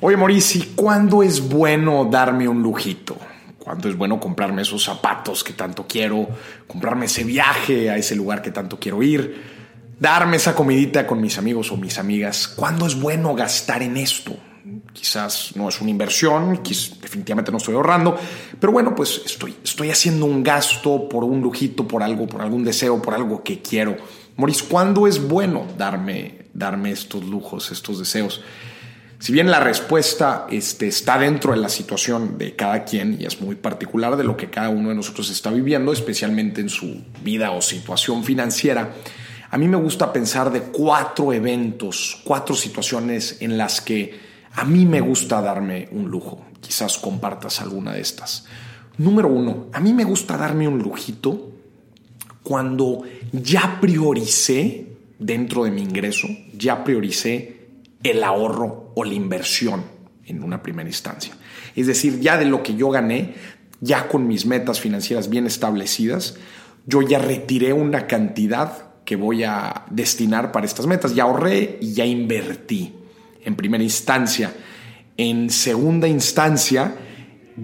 Oye, Mauricio, ¿cuándo es bueno darme un lujito? ¿Cuándo es bueno comprarme esos zapatos que tanto quiero? Comprarme ese viaje a ese lugar que tanto quiero ir? Darme esa comidita con mis amigos o mis amigas. ¿Cuándo es bueno gastar en esto? Quizás no es una inversión, definitivamente no estoy ahorrando, pero bueno, pues estoy, estoy haciendo un gasto por un lujito, por algo, por algún deseo, por algo que quiero. Maurice, ¿cuándo es bueno darme, darme estos lujos, estos deseos? Si bien la respuesta este, está dentro de la situación de cada quien y es muy particular de lo que cada uno de nosotros está viviendo, especialmente en su vida o situación financiera, a mí me gusta pensar de cuatro eventos, cuatro situaciones en las que a mí me gusta darme un lujo. Quizás compartas alguna de estas. Número uno, a mí me gusta darme un lujito cuando ya prioricé dentro de mi ingreso, ya prioricé el ahorro o la inversión en una primera instancia. Es decir, ya de lo que yo gané, ya con mis metas financieras bien establecidas, yo ya retiré una cantidad que voy a destinar para estas metas. Ya ahorré y ya invertí en primera instancia. En segunda instancia,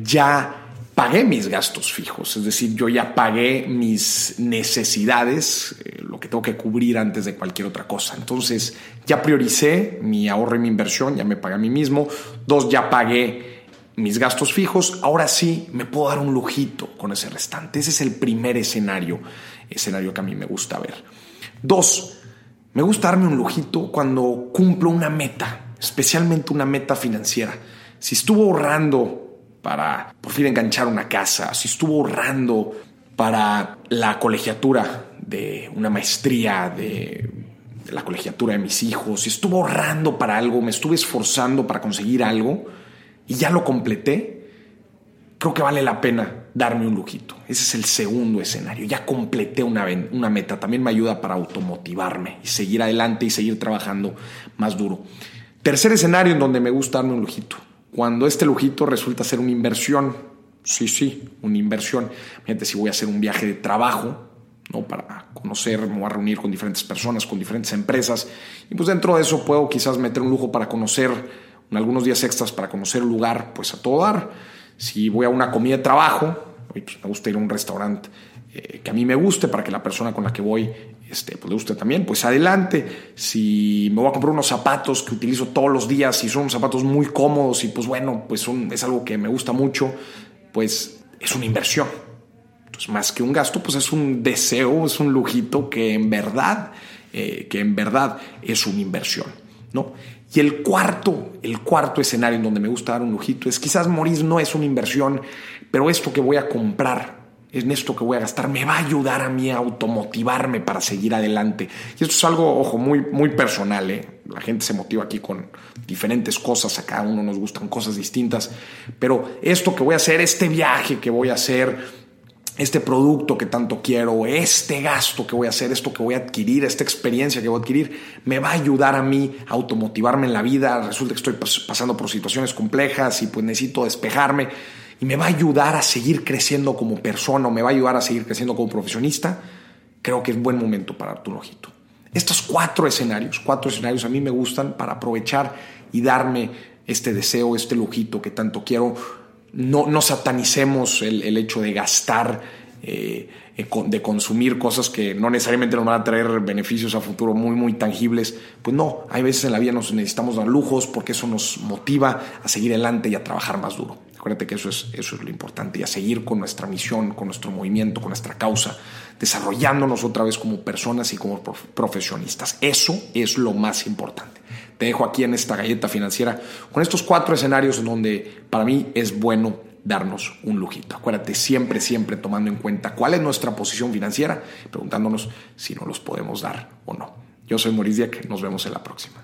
ya pagué mis gastos fijos, es decir, yo ya pagué mis necesidades, eh, lo que tengo que cubrir antes de cualquier otra cosa. Entonces, ya prioricé mi ahorro y mi inversión, ya me pagué a mí mismo. Dos, ya pagué mis gastos fijos. Ahora sí, me puedo dar un lujito con ese restante. Ese es el primer escenario, escenario que a mí me gusta ver. Dos, me gusta darme un lujito cuando cumplo una meta, especialmente una meta financiera. Si estuvo ahorrando para por fin enganchar una casa, si estuvo ahorrando para la colegiatura de una maestría de, la colegiatura de mis hijos, si estuvo ahorrando para algo, me estuve esforzando para conseguir algo y ya lo completé, creo que vale la pena darme un lujito. Ese es el segundo escenario. Ya completé una, una meta. También me ayuda para automotivarme y seguir adelante y seguir trabajando más duro. Tercer escenario en donde me gusta darme un lujito cuando este lujito resulta ser una inversión, sí, sí, una inversión. Fíjate si voy a hacer un viaje de trabajo, ¿no? Para conocer, me voy a reunir con diferentes personas, con diferentes empresas. Y pues dentro de eso puedo quizás meter un lujo para conocer, algunos días extras para conocer un lugar, pues a todo dar. Si voy a una comida de trabajo, pues me gusta ir a un restaurante eh, que a mí me guste para que la persona con la que voy este, pues le guste también, pues adelante. Si me voy a comprar unos zapatos que utilizo todos los días y son zapatos muy cómodos y pues bueno, pues es algo que me gusta mucho, pues es una inversión. Entonces, más que un gasto, pues es un deseo, es un lujito que en verdad, eh, que en verdad es una inversión, ¿no? Y el cuarto, el cuarto escenario en donde me gusta dar un lujito es quizás morir no es una inversión, pero esto que voy a comprar en esto que voy a gastar me va a ayudar a mí a automotivarme para seguir adelante. Y esto es algo, ojo, muy, muy personal. ¿eh? La gente se motiva aquí con diferentes cosas, a cada uno nos gustan cosas distintas, pero esto que voy a hacer, este viaje que voy a hacer, este producto que tanto quiero, este gasto que voy a hacer, esto que voy a adquirir, esta experiencia que voy a adquirir, me va a ayudar a mí a automotivarme en la vida. Resulta que estoy pasando por situaciones complejas y pues necesito despejarme y me va a ayudar a seguir creciendo como persona o me va a ayudar a seguir creciendo como profesionista, creo que es buen momento para darte un ojito. Estos cuatro escenarios, cuatro escenarios a mmí me gustan para aprovechar y darme este deseo, este lujito que tanto quiero. No, no satanicemos el, hecho de gastar, eh, eh, de consumir cosas que no necesariamente nos van a traer beneficios a futuro muy, muy tangibles. Pues no, hay veces en la vida nos necesitamos dar lujos porque eso nos motiva a seguir adelante y a trabajar más duro. Acuérdate que eso es, eso es lo importante y a seguir con nuestra misión, con nuestro movimiento, con nuestra causa, desarrollándonos otra vez como personas y como profesionistas. Eso es lo más importante. Te dejo aquí en esta galleta financiera con estos cuatro escenarios en donde para mí es bueno darnos un lujito. Acuérdate siempre, siempre tomando en cuenta cuál es nuestra posición financiera, preguntándonos si no los podemos dar o no. Yo soy Maurice Dieck, nos vemos en la próxima.